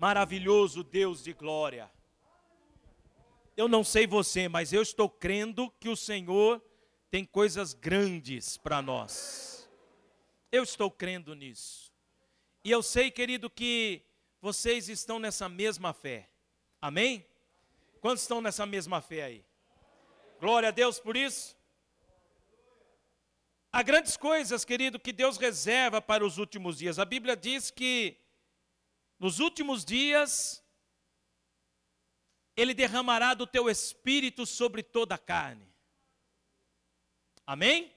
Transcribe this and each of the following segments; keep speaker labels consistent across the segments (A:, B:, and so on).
A: maravilhoso Deus de glória. Eu não sei você, mas eu estou crendo que o Senhor tem coisas grandes para nós. Eu estou crendo nisso. E eu sei, querido, que vocês estão nessa mesma fé. Amém? Quantos estão nessa mesma fé aí? Glória a Deus por isso. Há grandes coisas, querido, que Deus reserva para os últimos dias. A Bíblia diz que nos últimos dias ele derramará do teu espírito sobre toda a carne. Amém?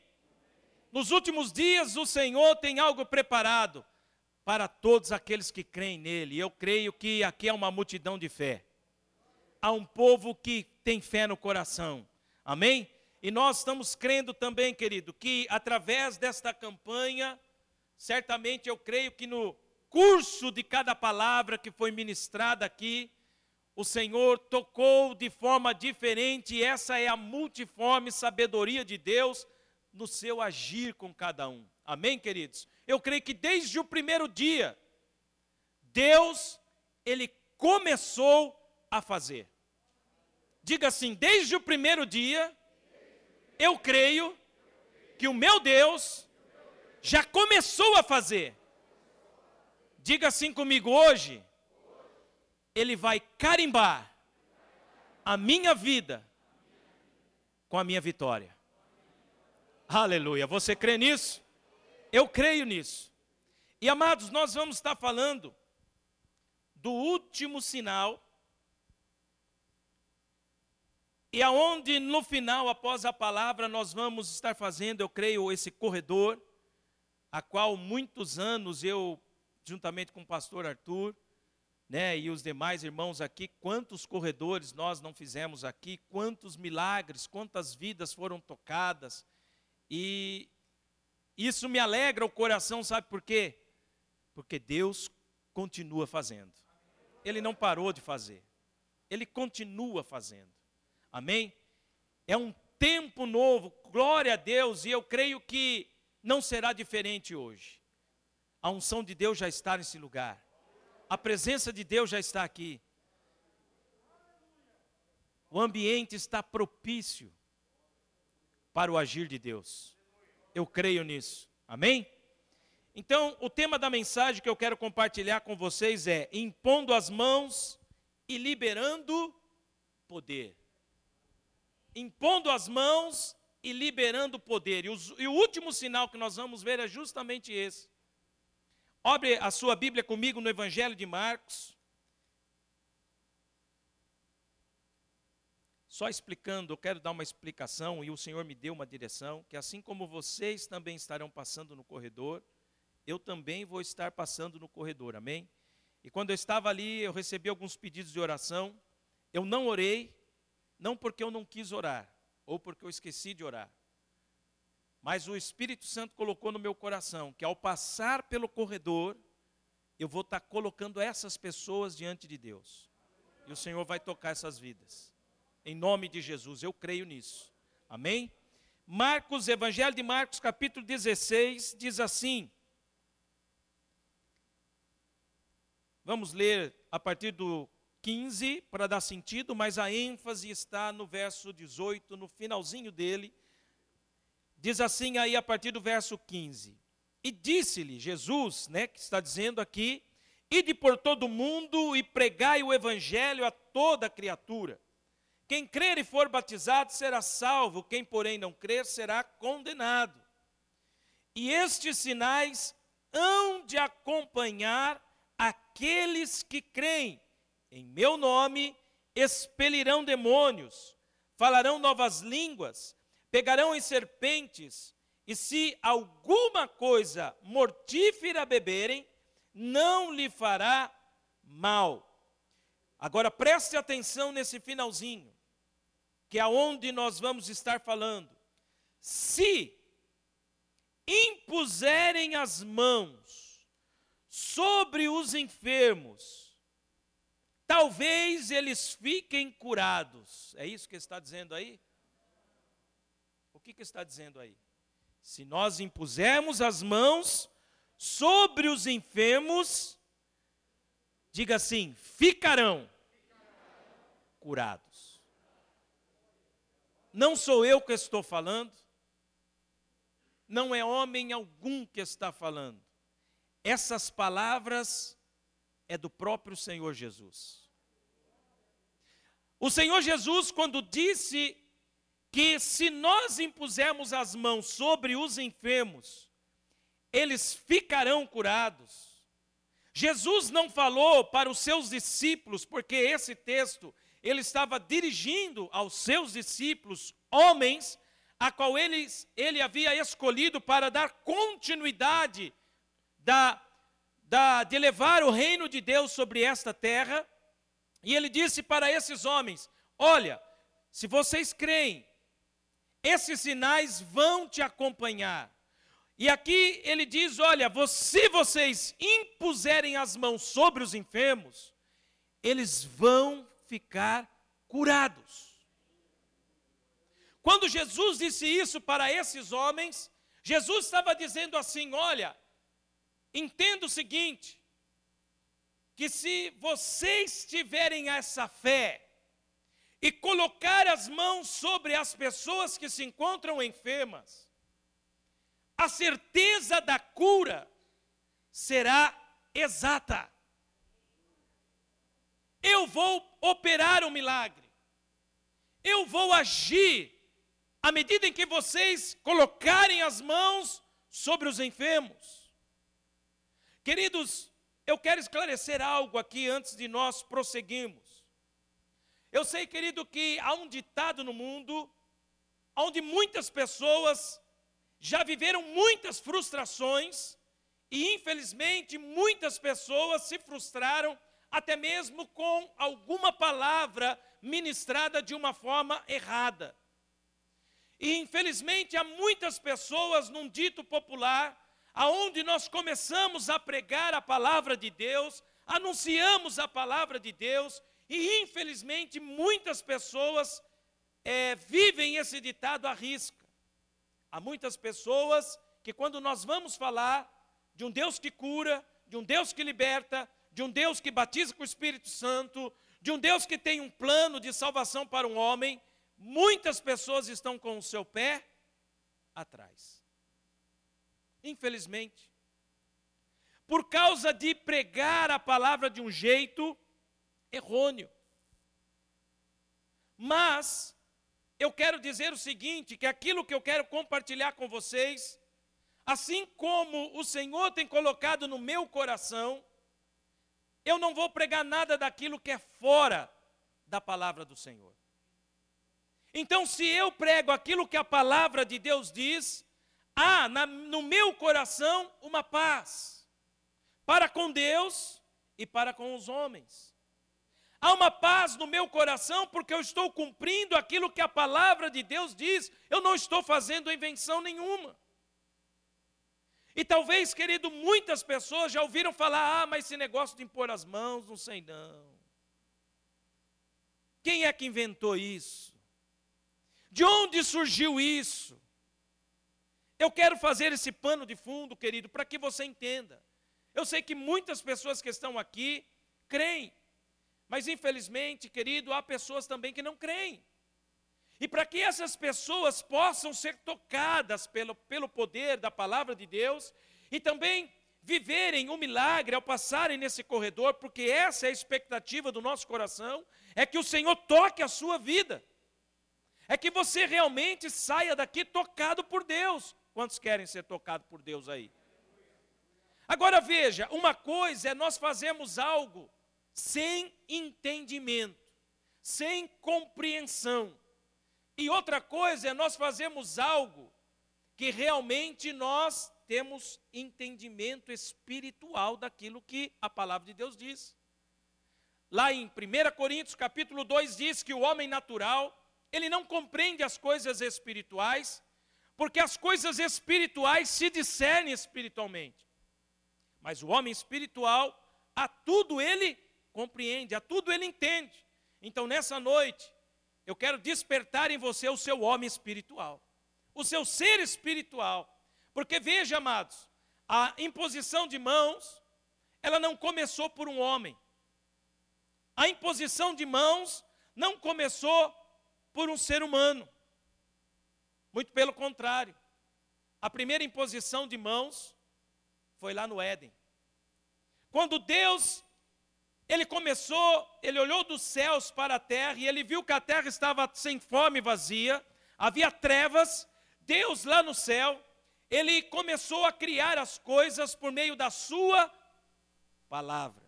A: Nos últimos dias o Senhor tem algo preparado para todos aqueles que creem nele. Eu creio que aqui é uma multidão de fé. Há um povo que tem fé no coração. Amém? E nós estamos crendo também, querido, que através desta campanha, certamente eu creio que no curso de cada palavra que foi ministrada aqui, o Senhor tocou de forma diferente, e essa é a multiforme sabedoria de Deus no seu agir com cada um. Amém, queridos? Eu creio que desde o primeiro dia, Deus, Ele começou a fazer. Diga assim: desde o primeiro dia, eu creio que o meu Deus já começou a fazer. Diga assim comigo hoje, ele vai carimbar a minha vida com a minha vitória. Aleluia. Você crê nisso? Eu creio nisso. E amados, nós vamos estar falando do último sinal. E aonde no final, após a palavra, nós vamos estar fazendo, eu creio, esse corredor, a qual muitos anos eu, juntamente com o pastor Arthur, né, e os demais irmãos aqui, quantos corredores nós não fizemos aqui, quantos milagres, quantas vidas foram tocadas. E isso me alegra o coração, sabe por quê? Porque Deus continua fazendo. Ele não parou de fazer. Ele continua fazendo. Amém? É um tempo novo, glória a Deus, e eu creio que não será diferente hoje. A unção de Deus já está nesse lugar. A presença de Deus já está aqui. O ambiente está propício para o agir de Deus. Eu creio nisso. Amém? Então, o tema da mensagem que eu quero compartilhar com vocês é: impondo as mãos e liberando poder. Impondo as mãos e liberando poder. E, os, e, o último sinal que nós vamos ver é justamente esse. Abre a sua Bíblia comigo no Evangelho de Marcos. Só explicando, eu quero dar uma explicação e o Senhor me deu uma direção, que assim como vocês também estarão passando no corredor, eu também vou estar passando no corredor, amém? E quando eu estava ali, eu recebi alguns pedidos de oração. Eu não orei, não porque eu não quis orar, ou porque eu esqueci de orar. Mas o Espírito Santo colocou no meu coração que ao passar pelo corredor, eu vou estar colocando essas pessoas diante de Deus. E o Senhor vai tocar essas vidas. Em nome de Jesus, eu creio nisso. Amém? Marcos, Evangelho de Marcos, capítulo 16, diz assim. Vamos ler a partir do 15 para dar sentido, mas a ênfase está no verso 18, no finalzinho dele Diz assim aí a partir do verso 15: E disse-lhe Jesus, né, que está dizendo aqui: Ide por todo o mundo e pregai o evangelho a toda criatura. Quem crer e for batizado será salvo, quem, porém, não crer será condenado. E estes sinais hão de acompanhar aqueles que creem. Em meu nome expelirão demônios, falarão novas línguas pegarão em serpentes, e se alguma coisa mortífera beberem, não lhe fará mal. Agora preste atenção nesse finalzinho, que é onde nós vamos estar falando. Se impuserem as mãos sobre os enfermos, talvez eles fiquem curados. É isso que está dizendo aí? Que, que está dizendo aí? Se nós impusermos as mãos sobre os enfermos, Diga assim: ficarão curados. Não sou eu que estou falando, não é homem algum que está falando. Essas palavras é do próprio Senhor Jesus. O Senhor Jesus, quando disse que se nós impusermos as mãos sobre os enfermos, eles ficarão curados. Jesus não falou para os seus discípulos, porque esse texto ele estava dirigindo aos seus discípulos, homens, a qual eles, ele havia escolhido para dar continuidade da, da, de levar o reino de Deus sobre esta terra. E ele disse para esses homens: Olha, se vocês creem esses sinais vão te acompanhar. E aqui ele diz: olha, se vocês impuserem as mãos sobre os enfermos, eles vão ficar curados. Quando Jesus disse isso para esses homens, Jesus estava dizendo assim: olha, entenda o seguinte, que se vocês tiverem essa fé, e colocar as mãos sobre as pessoas que se encontram enfermas, a certeza da cura será exata. Eu vou operar um milagre. Eu vou agir à medida em que vocês colocarem as mãos sobre os enfermos. Queridos, eu quero esclarecer algo aqui antes de nós prosseguirmos. Eu sei, querido, que há um ditado no mundo onde muitas pessoas já viveram muitas frustrações e, infelizmente, muitas pessoas se frustraram até mesmo com alguma palavra ministrada de uma forma errada. E, infelizmente, há muitas pessoas num dito popular, aonde nós começamos a pregar a palavra de Deus, anunciamos a palavra de Deus, e infelizmente muitas pessoas é, vivem esse ditado à risca. Há muitas pessoas que, quando nós vamos falar de um Deus que cura, de um Deus que liberta, de um Deus que batiza com o Espírito Santo, de um Deus que tem um plano de salvação para um homem, muitas pessoas estão com o seu pé atrás. Infelizmente. Por causa de pregar a palavra de um jeito errôneo. Mas eu quero dizer o seguinte, que aquilo que eu quero compartilhar com vocês, assim como o Senhor tem colocado no meu coração, eu não vou pregar nada daquilo que é fora da palavra do Senhor. Então, se eu prego aquilo que a palavra de Deus diz, há na, no meu coração uma paz para com Deus e para com os homens. Há uma paz no meu coração porque eu estou cumprindo aquilo que a palavra de Deus diz, eu não estou fazendo invenção nenhuma. E talvez, querido, muitas pessoas já ouviram falar: ah, mas esse negócio de impor as mãos, não sei não. Quem é que inventou isso? De onde surgiu isso? Eu quero fazer esse pano de fundo, querido, para que você entenda. Eu sei que muitas pessoas que estão aqui creem mas infelizmente, querido, há pessoas também que não creem. E para que essas pessoas possam ser tocadas pelo, pelo poder da palavra de Deus e também viverem o um milagre ao passarem nesse corredor, porque essa é a expectativa do nosso coração, é que o Senhor toque a sua vida. É que você realmente saia daqui tocado por Deus. Quantos querem ser tocados por Deus aí? Agora veja, uma coisa é nós fazermos algo sem entendimento, sem compreensão. E outra coisa é nós fazemos algo que realmente nós temos entendimento espiritual daquilo que a palavra de Deus diz. Lá em 1 Coríntios capítulo 2 diz que o homem natural, ele não compreende as coisas espirituais, porque as coisas espirituais se discernem espiritualmente. Mas o homem espiritual, a tudo ele compreende, a tudo ele entende. Então, nessa noite, eu quero despertar em você o seu homem espiritual, o seu ser espiritual. Porque veja, amados, a imposição de mãos, ela não começou por um homem, A imposição de mãos não começou por um ser humano. Muito pelo contrário. A primeira imposição de mãos foi lá no Éden. Quando Deus ele começou, ele olhou dos céus para a terra e ele viu que a terra estava sem fome vazia, havia trevas. Deus lá no céu, ele começou a criar as coisas por meio da sua palavra.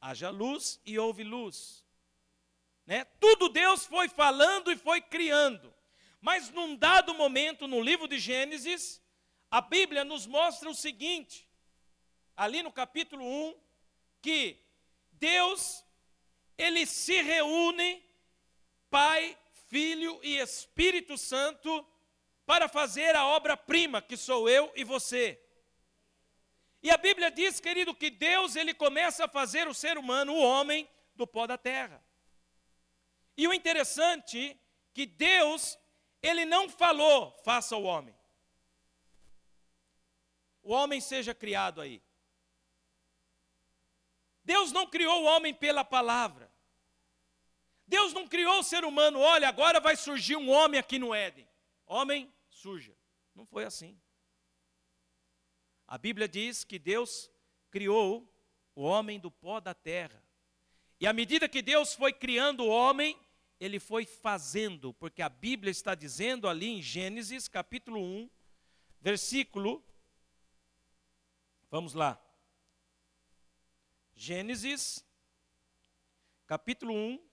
A: Haja luz e houve luz. Né? Tudo Deus foi falando e foi criando. Mas num dado momento no livro de Gênesis, a Bíblia nos mostra o seguinte, ali no capítulo 1, que Deus, ele se reúne, Pai, Filho e Espírito Santo, para fazer a obra-prima, que sou eu e você. E a Bíblia diz, querido, que Deus, ele começa a fazer o ser humano, o homem, do pó da terra. E o interessante que Deus, ele não falou, faça o homem. O homem seja criado aí. Deus não criou o homem pela palavra. Deus não criou o ser humano, olha, agora vai surgir um homem aqui no Éden. Homem, surja. Não foi assim. A Bíblia diz que Deus criou o homem do pó da terra. E à medida que Deus foi criando o homem, ele foi fazendo, porque a Bíblia está dizendo ali em Gênesis capítulo 1, versículo. Vamos lá. Gênesis, capítulo 1.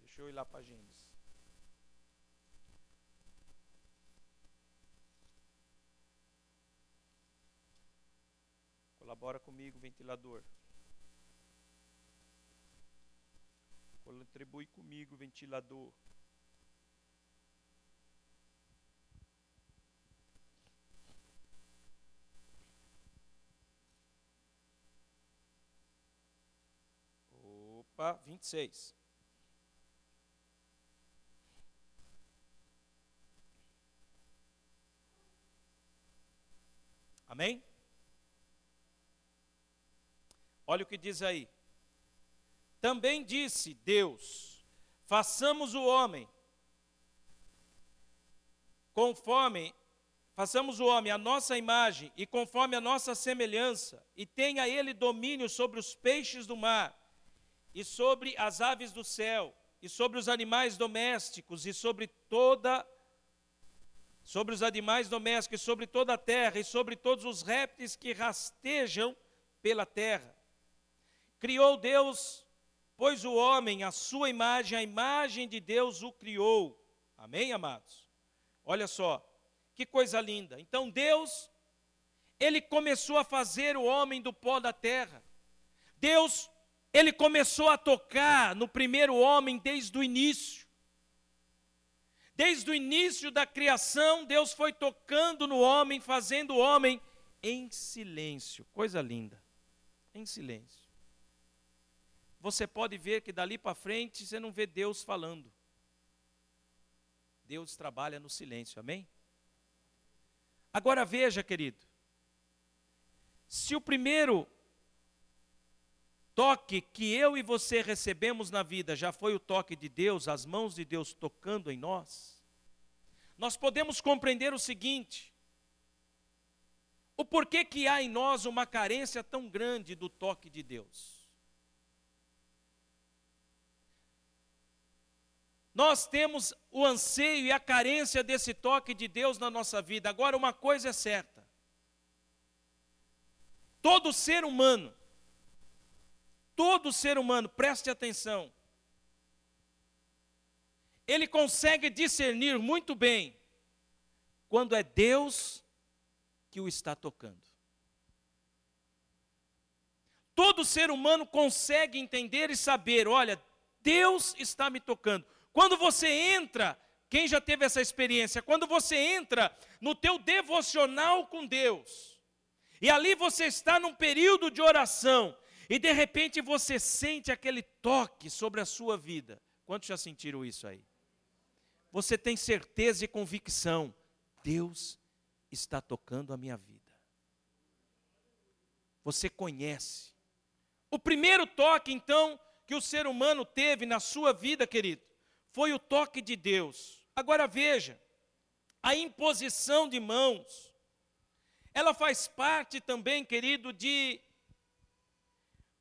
A: Deixa eu ir lá para Gênesis. Colabora comigo, ventilador. Contribui comigo, ventilador. Opa, 26. Amém? Olha o que diz aí. Também disse Deus: façamos o homem conforme façamos o homem a nossa imagem e conforme a nossa semelhança, e tenha ele domínio sobre os peixes do mar e sobre as aves do céu, e sobre os animais domésticos, e sobre toda sobre os animais domésticos, e sobre toda a terra, e sobre todos os répteis que rastejam pela terra. Criou Deus, pois o homem, a sua imagem, a imagem de Deus o criou. Amém, amados? Olha só, que coisa linda. Então Deus, ele começou a fazer o homem do pó da terra. Deus ele começou a tocar no primeiro homem desde o início. Desde o início da criação, Deus foi tocando no homem, fazendo o homem em silêncio. Coisa linda. Em silêncio. Você pode ver que dali para frente você não vê Deus falando. Deus trabalha no silêncio, amém? Agora veja, querido. Se o primeiro toque que eu e você recebemos na vida já foi o toque de Deus, as mãos de Deus tocando em nós, nós podemos compreender o seguinte: o porquê que há em nós uma carência tão grande do toque de Deus. Nós temos o anseio e a carência desse toque de Deus na nossa vida. Agora, uma coisa é certa: todo ser humano, todo ser humano, preste atenção, ele consegue discernir muito bem quando é Deus que o está tocando. Todo ser humano consegue entender e saber, olha, Deus está me tocando. Quando você entra, quem já teve essa experiência? Quando você entra no teu devocional com Deus, e ali você está num período de oração, e de repente você sente aquele toque sobre a sua vida. Quantos já sentiram isso aí? Você tem certeza e convicção, Deus está tocando a minha vida. você conhece. O primeiro toque, então, que o ser humano teve na sua vida, querido, foi o toque de Deus. Agora veja, a imposição de mãos, ela faz parte também, querido, de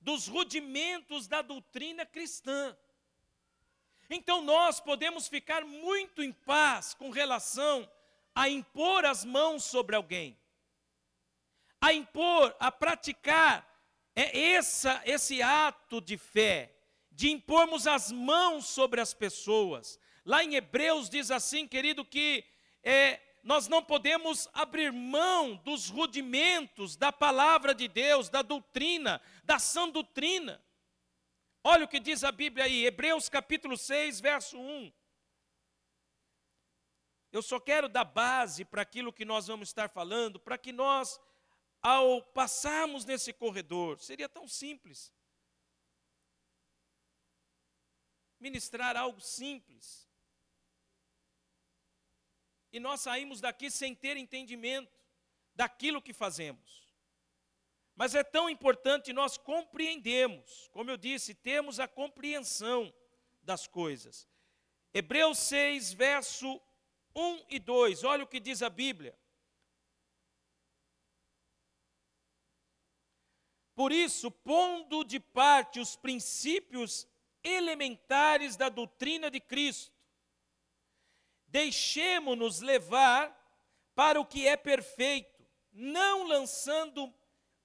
A: dos rudimentos da doutrina cristã. Então nós podemos ficar muito em paz com relação a impor as mãos sobre alguém, a impor, a praticar é essa, esse ato de fé, de impormos as mãos sobre as pessoas. Lá em Hebreus diz assim, querido, que é, nós não podemos abrir mão dos rudimentos da palavra de Deus, da doutrina, da sã doutrina. Olha o que diz a Bíblia aí, Hebreus capítulo 6, verso 1. Eu só quero dar base para aquilo que nós vamos estar falando, para que nós, ao passarmos nesse corredor, seria tão simples. Ministrar algo simples. E nós saímos daqui sem ter entendimento daquilo que fazemos. Mas é tão importante nós compreendermos, como eu disse, temos a compreensão das coisas. Hebreus 6, verso 1 e 2, olha o que diz a Bíblia. Por isso, pondo de parte os princípios elementares da doutrina de Cristo, deixemo-nos levar para o que é perfeito, não lançando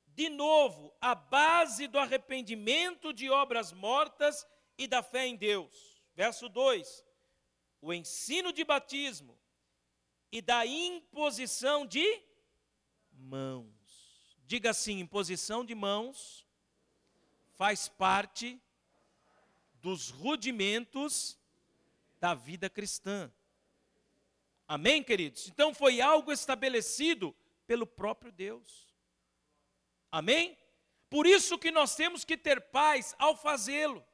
A: de novo, a base do arrependimento de obras mortas e da fé em Deus. Verso 2: o ensino de batismo e da imposição de mãos. Diga assim: imposição de mãos faz parte dos rudimentos da vida cristã. Amém, queridos? Então foi algo estabelecido pelo próprio Deus. Amém? Por isso que nós temos que ter paz ao fazê-lo.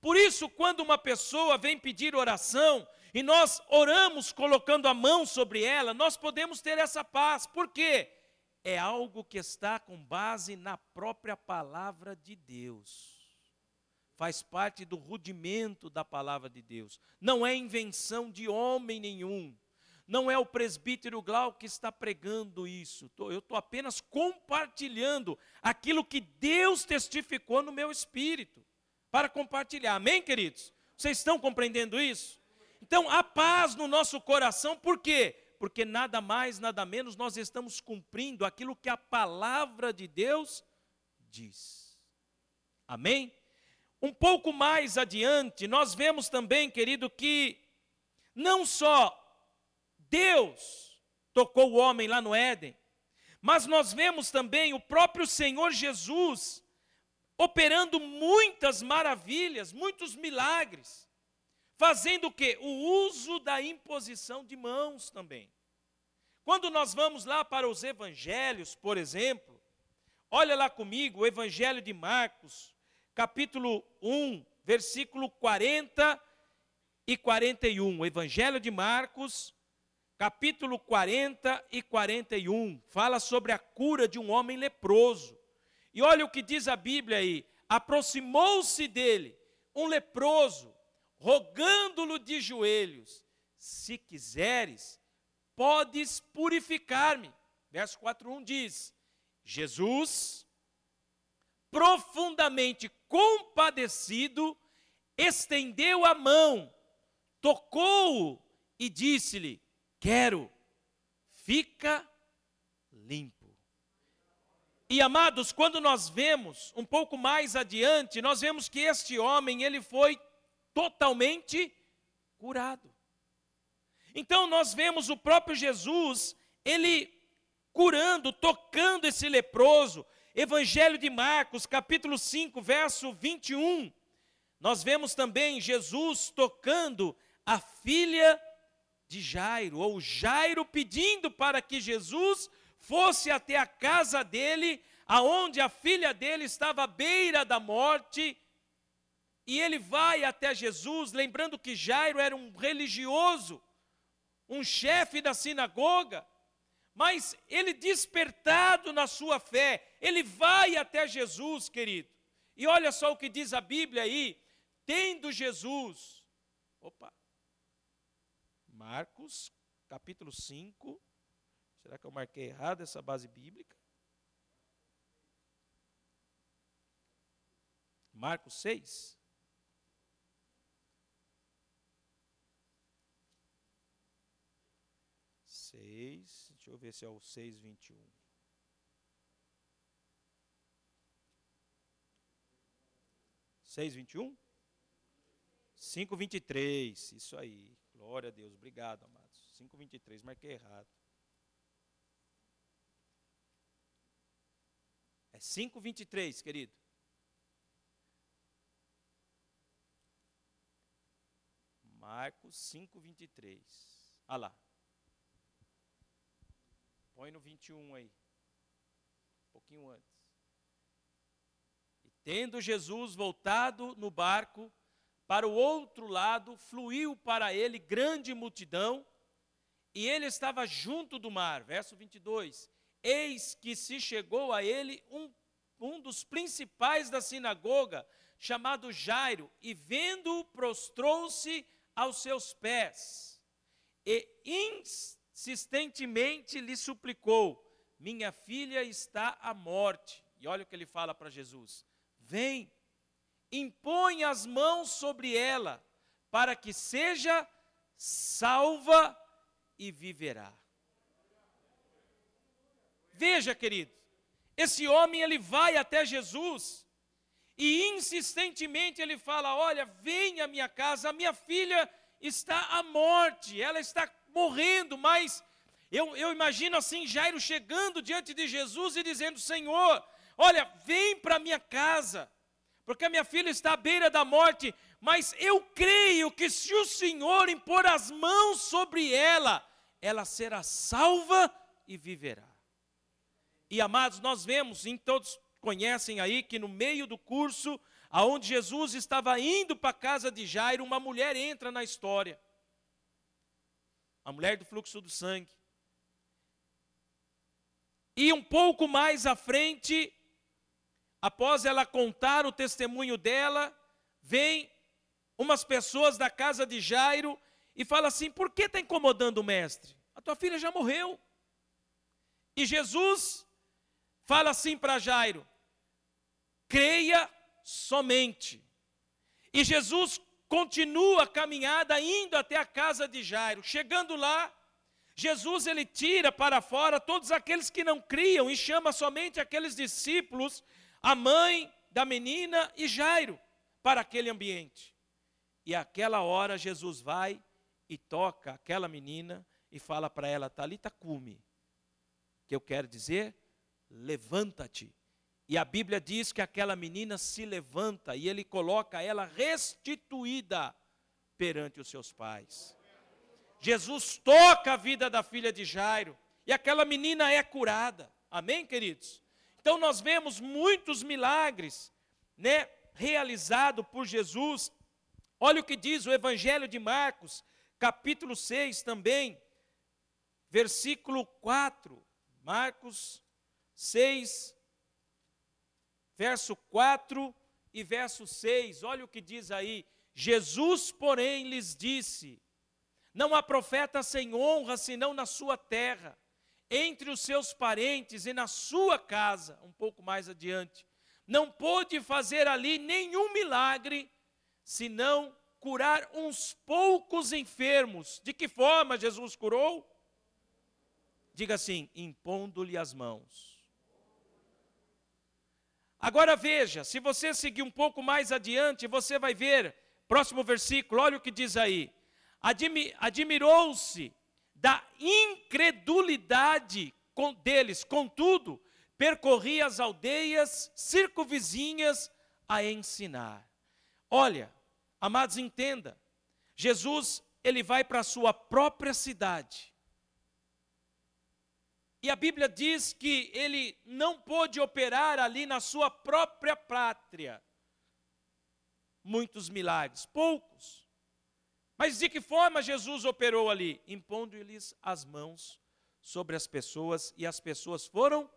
A: Por isso, quando uma pessoa vem pedir oração e nós oramos colocando a mão sobre ela, nós podemos ter essa paz. Por quê? É algo que está com base na própria palavra de Deus. Faz parte do rudimento da palavra de Deus. Não é invenção de homem nenhum. Não é o presbítero Glau que está pregando isso. Eu estou apenas compartilhando aquilo que Deus testificou no meu espírito. Para compartilhar. Amém, queridos? Vocês estão compreendendo isso? Então, a paz no nosso coração, por quê? Porque nada mais, nada menos, nós estamos cumprindo aquilo que a palavra de Deus diz. Amém? Um pouco mais adiante, nós vemos também, querido, que não só Deus tocou o homem lá no Éden. Mas nós vemos também o próprio Senhor Jesus operando muitas maravilhas, muitos milagres, fazendo o que? O uso da imposição de mãos também. Quando nós vamos lá para os evangelhos, por exemplo, olha lá comigo o evangelho de Marcos, capítulo 1, versículo 40 e 41. O evangelho de Marcos, capítulo 40 e 41, fala sobre a cura de um homem leproso. E olha o que diz a Bíblia aí: aproximou-se dele um leproso, rogando-lhe de joelhos: Se quiseres, podes purificar-me. Verso 4:1 diz: Jesus, profundamente compadecido, estendeu a mão, tocou-o e disse-lhe: quero, fica limpo. E amados, quando nós vemos um pouco mais adiante, nós vemos que este homem, ele foi totalmente curado. Então nós vemos o próprio Jesus, ele curando, tocando esse leproso. Evangelho de Marcos, capítulo 5, verso 21. Nós vemos também Jesus tocando a filha de Jairo, ou Jairo pedindo para que Jesus fosse até a casa dele, aonde a filha dele estava à beira da morte, e ele vai até Jesus, lembrando que Jairo era um religioso, um chefe da sinagoga, Mas ele despertado na sua fé, ele vai até Jesus, querido. E olha só o que diz a Bíblia aí, tendo Jesus. Opa. Marcos, capítulo 5. Será que eu marquei errado essa base bíblica? Marcos 6. Seis, deixa eu ver se é o seis vinte e um. Seis vinte e um? Cinco vinte e três, isso aí. Glória a Deus, obrigado, amados. Cinco vinte e três, marquei errado. É cinco vinte e três, querido. Marcos 5, 23. Ah lá. Põe no 21 aí. Um pouquinho antes. E tendo Jesus voltado no barco para o outro lado, fluiu para ele grande multidão, e ele estava junto do mar. Verso 22. Eis que se chegou a ele um, um dos principais da sinagoga, chamado Jairo, e vendo-o, prostrou-se aos seus pés e insistentemente lhe suplicou: Minha filha está à morte. E olha o que ele fala para Jesus: Vem, impõe as mãos sobre ela, para que seja salva e viverá. Veja, querido, esse homem ele vai até Jesus e insistentemente ele fala: Olha, venha à minha casa, a minha filha está à morte, ela está morrendo, mas eu, eu imagino assim Jairo chegando diante de Jesus e dizendo: Senhor, olha, vem para minha casa, porque a minha filha está à beira da morte, mas eu creio que se o Senhor impor as mãos sobre ela, ela será salva e viverá. E amados, nós vemos em todos conhecem aí que no meio do curso, aonde Jesus estava indo para a casa de Jairo, uma mulher entra na história. A mulher do fluxo do sangue. E um pouco mais à frente, após ela contar o testemunho dela, vem umas pessoas da casa de Jairo e fala assim: "Por que está incomodando o mestre? A tua filha já morreu". E Jesus fala assim para Jairo: creia somente. E Jesus continua a caminhada indo até a casa de Jairo. Chegando lá, Jesus ele tira para fora todos aqueles que não criam e chama somente aqueles discípulos, a mãe da menina e Jairo, para aquele ambiente. E aquela hora Jesus vai e toca aquela menina e fala para ela, Talita cume, que eu quero dizer, levanta-te. E a Bíblia diz que aquela menina se levanta e ele coloca ela restituída perante os seus pais. Jesus toca a vida da filha de Jairo e aquela menina é curada. Amém, queridos? Então nós vemos muitos milagres, né, realizado por Jesus. Olha o que diz o Evangelho de Marcos, capítulo 6 também, versículo 4. Marcos 6, verso 4 e verso 6, olha o que diz aí. Jesus, porém, lhes disse: Não há profeta sem honra senão na sua terra, entre os seus parentes e na sua casa, um pouco mais adiante. Não pôde fazer ali nenhum milagre, senão curar uns poucos enfermos. De que forma Jesus curou? Diga assim: impondo-lhe as mãos. Agora veja, se você seguir um pouco mais adiante, você vai ver, próximo versículo, olha o que diz aí. Admirou-se da incredulidade deles, contudo, percorria as aldeias circunvizinhas a ensinar. Olha, amados, entenda, Jesus, ele vai para a sua própria cidade, e a Bíblia diz que ele não pôde operar ali na sua própria pátria. Muitos milagres, poucos. Mas de que forma Jesus operou ali? Impondo-lhes as mãos sobre as pessoas e as pessoas foram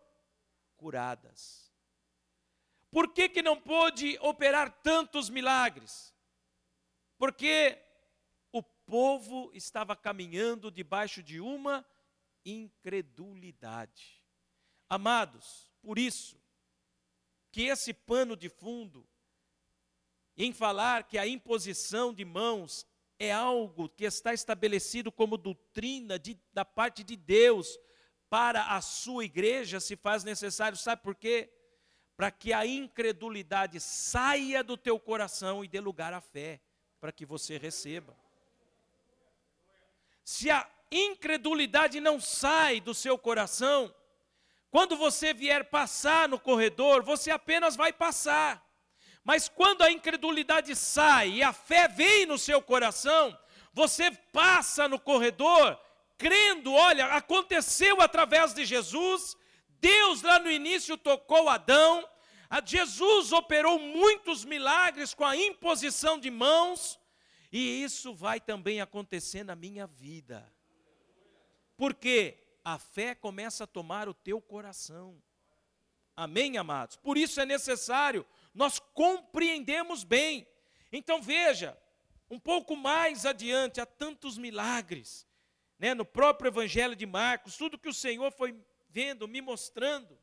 A: curadas. Por que, que não pôde operar tantos milagres? Porque o povo estava caminhando debaixo de uma incredulidade. Amados, por isso que esse pano de fundo em falar que a imposição de mãos é algo que está estabelecido como doutrina de, da parte de Deus para a sua igreja se faz necessário, sabe por quê? Para que a incredulidade saia do teu coração e dê lugar à fé, para que você receba. Se a incredulidade não sai do seu coração, quando você vier passar no corredor, você apenas vai passar. Mas quando a incredulidade sai e a fé vem no seu coração, você passa no corredor crendo, olha, aconteceu através de Jesus, Deus lá no início tocou Adão, Jesus operou muitos milagres com a imposição de mãos, e isso vai também acontecer na minha vida. Porque a fé começa a tomar o teu coração. Amém, amados? Por isso é necessário nós compreendemos bem. Então veja, um pouco mais adiante, há tantos milagres, né, no próprio Evangelho de Marcos, tudo que o Senhor foi vendo, me mostrando.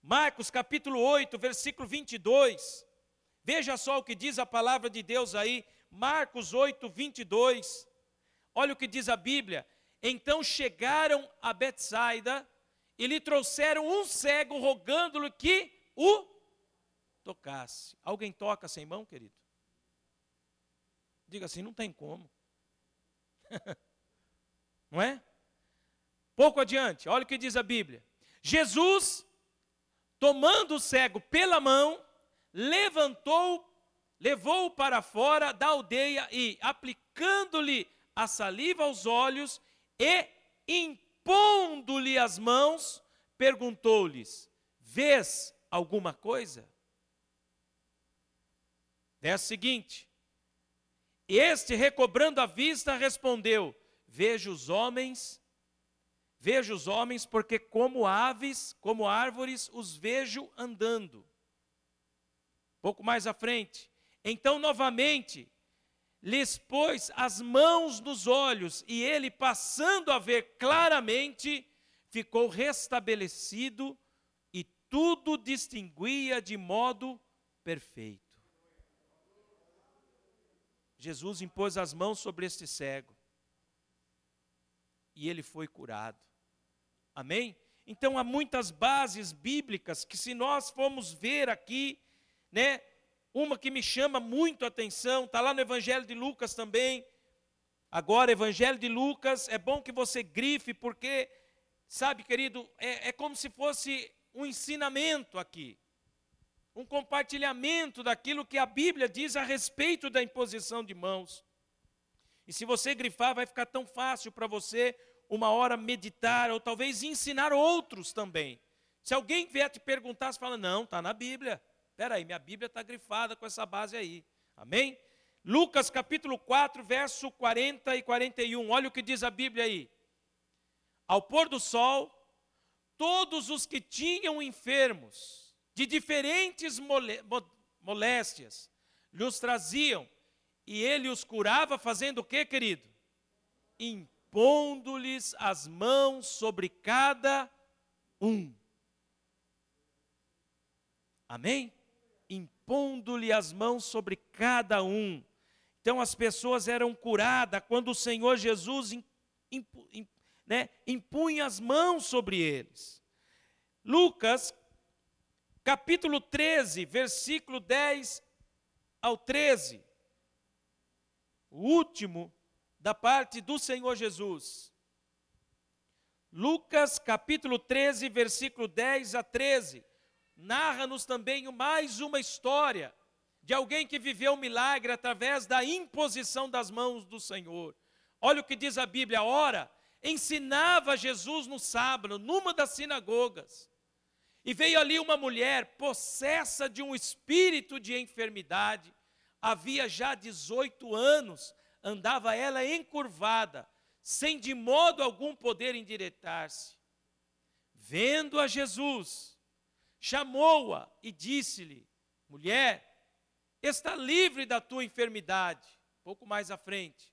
A: Marcos capítulo 8, versículo 22. Veja só o que diz a palavra de Deus aí, Marcos 8, 22. Olha o que diz a Bíblia. Então chegaram a Betsaida e lhe trouxeram um cego, rogando-lhe que o tocasse. Alguém toca sem mão, querido? Diga assim, não tem como. não é? Pouco adiante, olha o que diz a Bíblia. Jesus, tomando o cego pela mão, levantou, levou-o para fora da aldeia e, aplicando-lhe a saliva aos olhos e impondo-lhe as mãos, perguntou-lhes: Vês alguma coisa? Verso seguinte: Este, recobrando a vista, respondeu: Vejo os homens, vejo os homens, porque como aves, como árvores, os vejo andando. Pouco mais à frente. Então, novamente, lhes pôs as mãos nos olhos, e ele, passando a ver claramente, ficou restabelecido e tudo distinguia de modo perfeito. Jesus impôs as mãos sobre este cego e ele foi curado. Amém? Então há muitas bases bíblicas que se nós formos ver aqui, né, uma que me chama muito a atenção, está lá no Evangelho de Lucas também. Agora, Evangelho de Lucas, é bom que você grife, porque, sabe, querido, é, é como se fosse um ensinamento aqui um compartilhamento daquilo que a Bíblia diz a respeito da imposição de mãos. E se você grifar, vai ficar tão fácil para você uma hora meditar ou talvez ensinar outros também. Se alguém vier te perguntar, você fala: não, está na Bíblia. Espera aí, minha Bíblia está grifada com essa base aí. Amém? Lucas capítulo 4, verso 40 e 41. Olha o que diz a Bíblia aí. Ao pôr do sol, todos os que tinham enfermos, de diferentes moléstias, lhes traziam, e ele os curava fazendo o que, querido? Impondo-lhes as mãos sobre cada um. Amém? Impondo-lhe as mãos sobre cada um. Então as pessoas eram curadas quando o Senhor Jesus impu, né, impunha as mãos sobre eles. Lucas capítulo 13, versículo 10 ao 13. O último da parte do Senhor Jesus. Lucas capítulo 13, versículo 10 a 13, narra-nos também mais uma história de alguém que viveu um milagre através da imposição das mãos do Senhor. Olha o que diz a Bíblia: ora, ensinava Jesus no sábado, numa das sinagogas. E veio ali uma mulher possessa de um espírito de enfermidade, havia já 18 anos, andava ela encurvada, sem de modo algum poder endireitar-se. Vendo a Jesus, chamou-a e disse-lhe: Mulher, está livre da tua enfermidade. Pouco mais à frente.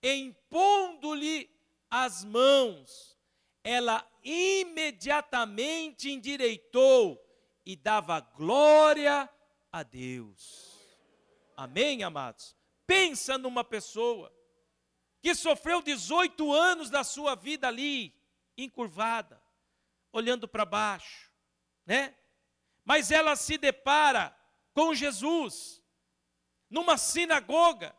A: Impondo-lhe as mãos, ela imediatamente endireitou e dava glória a Deus. Amém, amados? Pensa numa pessoa que sofreu 18 anos da sua vida ali, encurvada, olhando para baixo, né? Mas ela se depara com Jesus numa sinagoga.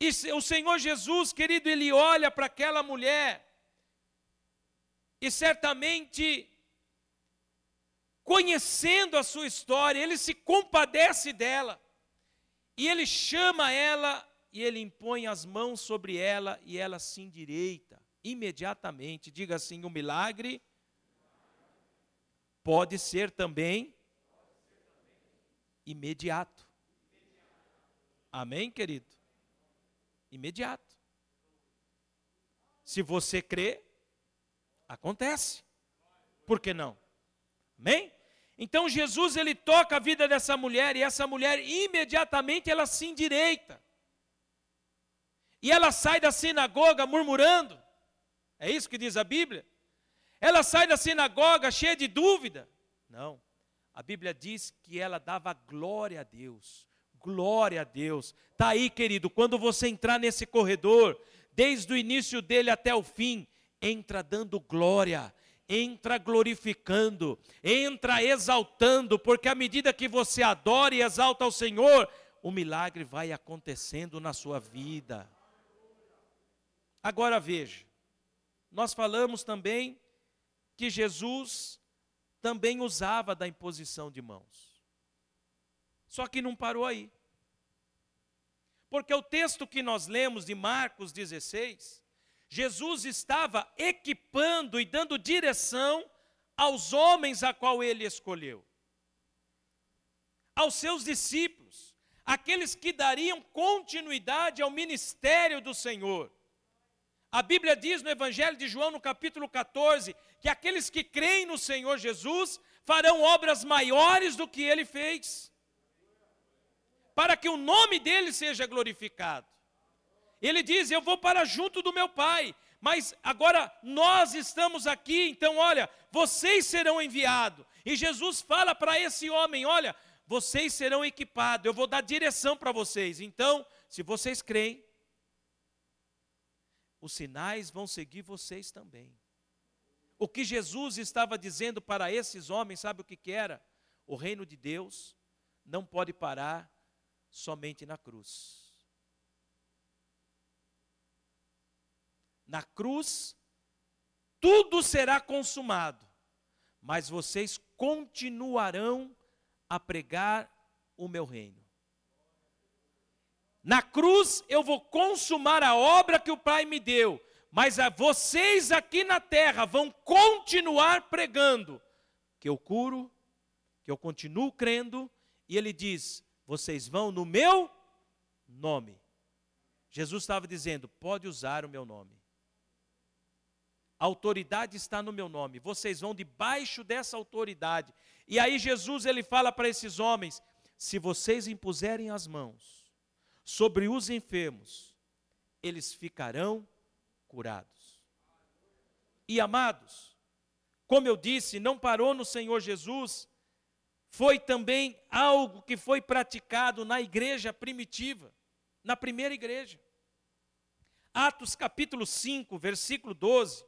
A: E o Senhor Jesus, querido, ele olha para aquela mulher e certamente conhecendo a sua história, ele se compadece dela. E ele chama ela e ele impõe as mãos sobre ela e ela se endireita imediatamente. Diga assim: o milagre pode ser também imediato. Amém, querido? Imediato. Se você crê, acontece. Por que não? Amém? Então Jesus ele toca a vida dessa mulher e essa mulher imediatamente ela se endireita. E ela sai da sinagoga murmurando. É isso que diz a Bíblia? Ela sai da sinagoga cheia de dúvida. Não. A Bíblia diz que ela dava glória a Deus. Glória a Deus. Tá aí, querido, quando você entrar nesse corredor, desde o início dele até o fim, entra dando glória, entra glorificando, entra exaltando, porque à medida que você adora e exalta ao Senhor, o milagre vai acontecendo na sua vida. Agora veja, nós falamos também que Jesus também usava da imposição de mãos. Só que não parou aí. Porque o texto que nós lemos de Marcos 16, Jesus estava equipando e dando direção aos homens a qual ele escolheu. Aos seus discípulos, aqueles que dariam continuidade ao ministério do Senhor. A Bíblia diz no Evangelho de João, no capítulo 14, que aqueles que creem no Senhor Jesus farão obras maiores do que ele fez, para que o nome dele seja glorificado. Ele diz: Eu vou para junto do meu Pai, mas agora nós estamos aqui, então olha, vocês serão enviados. E Jesus fala para esse homem: Olha, vocês serão equipados, eu vou dar direção para vocês. Então, se vocês creem, os sinais vão seguir vocês também. O que Jesus estava dizendo para esses homens, sabe o que, que era? O reino de Deus não pode parar somente na cruz. Na cruz, tudo será consumado, mas vocês continuarão a pregar o meu reino. Na cruz eu vou consumar a obra que o Pai me deu, mas a vocês aqui na terra vão continuar pregando que eu curo, que eu continuo crendo, e ele diz: vocês vão no meu nome. Jesus estava dizendo: pode usar o meu nome. A autoridade está no meu nome. Vocês vão debaixo dessa autoridade. E aí Jesus ele fala para esses homens: se vocês impuserem as mãos sobre os enfermos, eles ficarão curados. E amados, como eu disse, não parou no Senhor Jesus, foi também algo que foi praticado na igreja primitiva, na primeira igreja. Atos capítulo 5, versículo 12.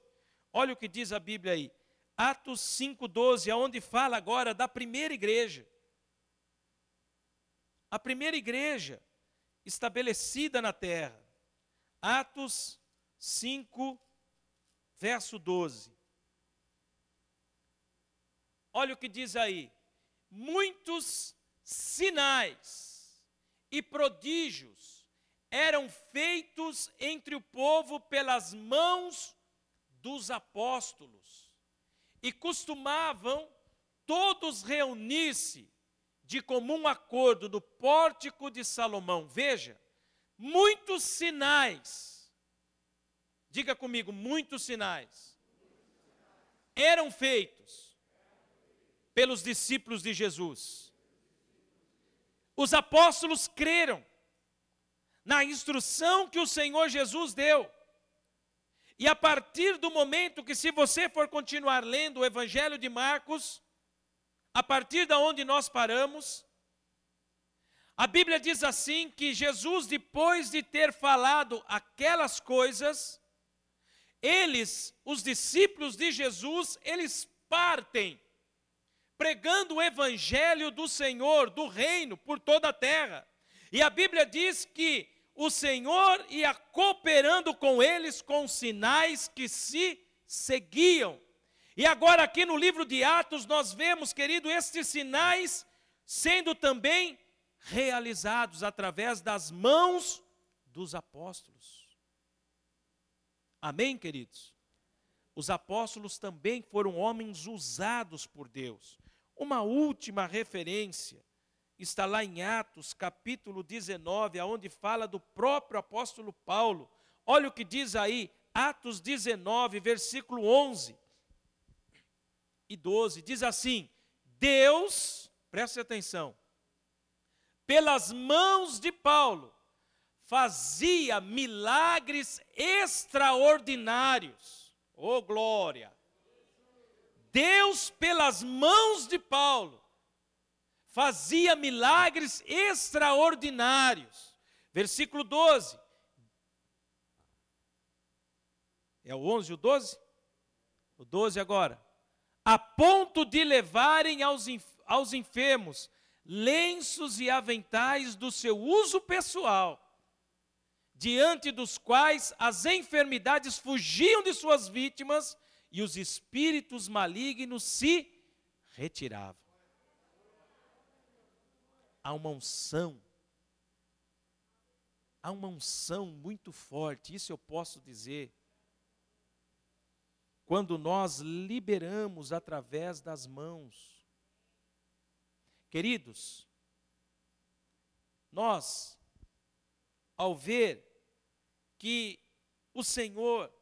A: Olha o que diz a Bíblia aí. Atos 5:12, aonde fala agora da primeira igreja. A primeira igreja estabelecida na terra. Atos 5, verso 12. Olha o que diz aí: muitos sinais e prodígios eram feitos entre o povo pelas mãos dos apóstolos, e costumavam todos reunir-se de comum acordo no pórtico de Salomão. Veja, muitos sinais. Diga comigo, muitos sinais eram feitos pelos discípulos de Jesus. Os apóstolos creram na instrução que o Senhor Jesus deu. E a partir do momento que, se você for continuar lendo o Evangelho de Marcos, a partir da onde nós paramos, a Bíblia diz assim que Jesus, depois de ter falado aquelas coisas, eles, os discípulos de Jesus, eles partem pregando o evangelho do Senhor, do reino, por toda a terra. E a Bíblia diz que o Senhor ia cooperando com eles com sinais que se seguiam. E agora, aqui no livro de Atos, nós vemos, querido, estes sinais sendo também realizados através das mãos dos apóstolos. Amém, queridos? Os apóstolos também foram homens usados por Deus. Uma última referência está lá em Atos, capítulo 19, aonde fala do próprio apóstolo Paulo. Olha o que diz aí, Atos 19, versículo 11 e 12, diz assim: Deus, preste atenção, pelas mãos de Paulo, fazia milagres extraordinários. Oh glória! Deus, pelas mãos de Paulo, fazia milagres extraordinários. Versículo 12. É o 11 e o 12? O 12 agora. A ponto de levarem aos, aos enfermos lenços e aventais do seu uso pessoal, diante dos quais as enfermidades fugiam de suas vítimas e os espíritos malignos se retiravam há uma unção. Há uma unção muito forte, isso eu posso dizer. Quando nós liberamos através das mãos. Queridos, nós, ao ver que o Senhor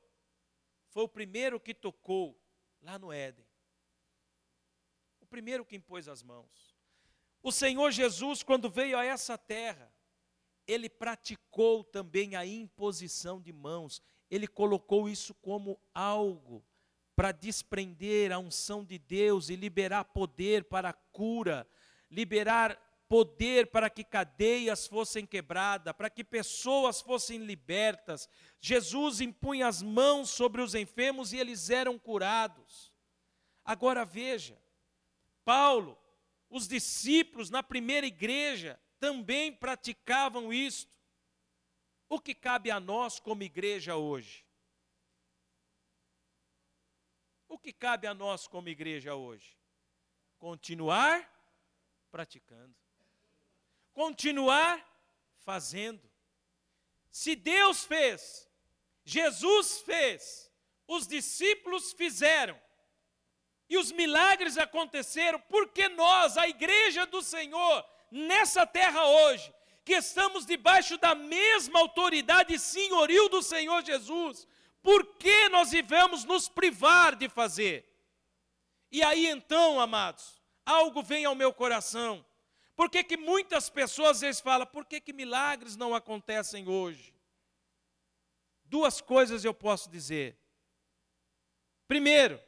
A: foi o primeiro que tocou lá no Éden, o primeiro que impôs as mãos. O Senhor Jesus, quando veio a essa terra, ele praticou também a imposição de mãos, ele colocou isso como algo para desprender a unção de Deus e liberar poder para a cura, liberar poder para que cadeias fossem quebradas, para que pessoas fossem libertas. Jesus impunha as mãos sobre os enfermos e eles eram curados. Agora veja, Paulo, os discípulos na primeira igreja também praticavam isto. O que cabe a nós como igreja hoje? O que cabe a nós como igreja hoje? Continuar praticando. Continuar fazendo. Se Deus fez, Jesus fez, os discípulos fizeram, e os milagres aconteceram porque nós, a igreja do Senhor, nessa terra hoje, que estamos debaixo da mesma autoridade senhoril do Senhor Jesus, por que nós devemos nos privar de fazer? E aí então, amados, algo vem ao meu coração. Por que, que muitas pessoas às vezes falam, por que, que milagres não acontecem hoje? Duas coisas eu posso dizer. Primeiro,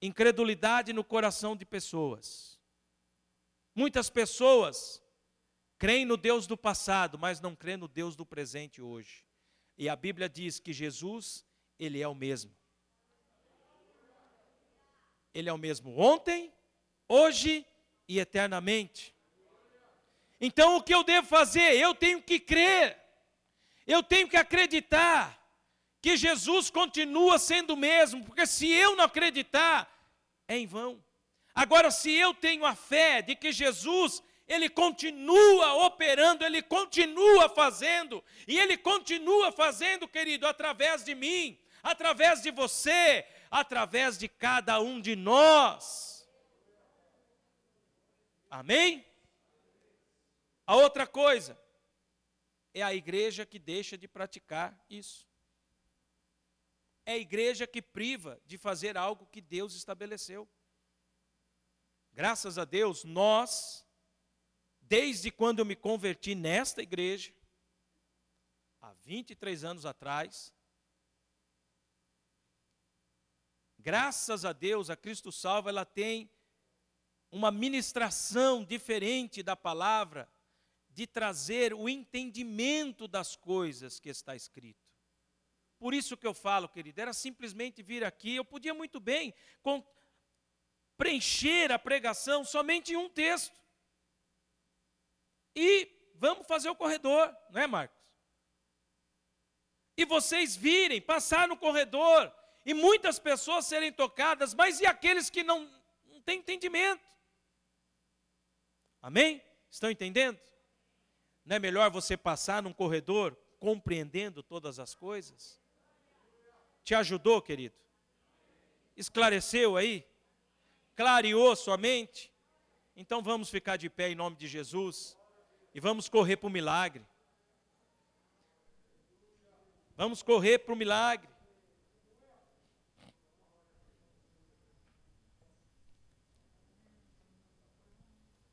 A: incredulidade no coração de pessoas. Muitas pessoas creem no Deus do passado, mas não creem no Deus do presente hoje. E a Bíblia diz que Jesus, ele é o mesmo. Ele é o mesmo ontem, hoje e eternamente. Então o que eu devo fazer? Eu tenho que crer. Eu tenho que acreditar que Jesus continua sendo o mesmo, porque se eu não acreditar, é em vão. Agora, se eu tenho a fé de que Jesus, ele continua operando, ele continua fazendo, e ele continua fazendo, querido, através de mim, através de você, através de cada um de nós. Amém? A outra coisa, é a igreja que deixa de praticar isso. É a igreja que priva de fazer algo que Deus estabeleceu. Graças a Deus, nós, desde quando eu me converti nesta igreja, há 23 anos atrás, graças a Deus, a Cristo Salva, ela tem uma ministração diferente da palavra, de trazer o entendimento das coisas que está escrito. Por isso que eu falo, querido, era simplesmente vir aqui, eu podia muito bem preencher a pregação somente em um texto. E vamos fazer o corredor, não é, Marcos? E vocês virem, passar no corredor, e muitas pessoas serem tocadas, mas e aqueles que não, não têm entendimento? Amém? Estão entendendo? Não é melhor você passar num corredor compreendendo todas as coisas? Te ajudou, querido? Esclareceu aí? Clareou sua mente? Então vamos ficar de pé em nome de Jesus e vamos correr para o milagre. Vamos correr para o milagre.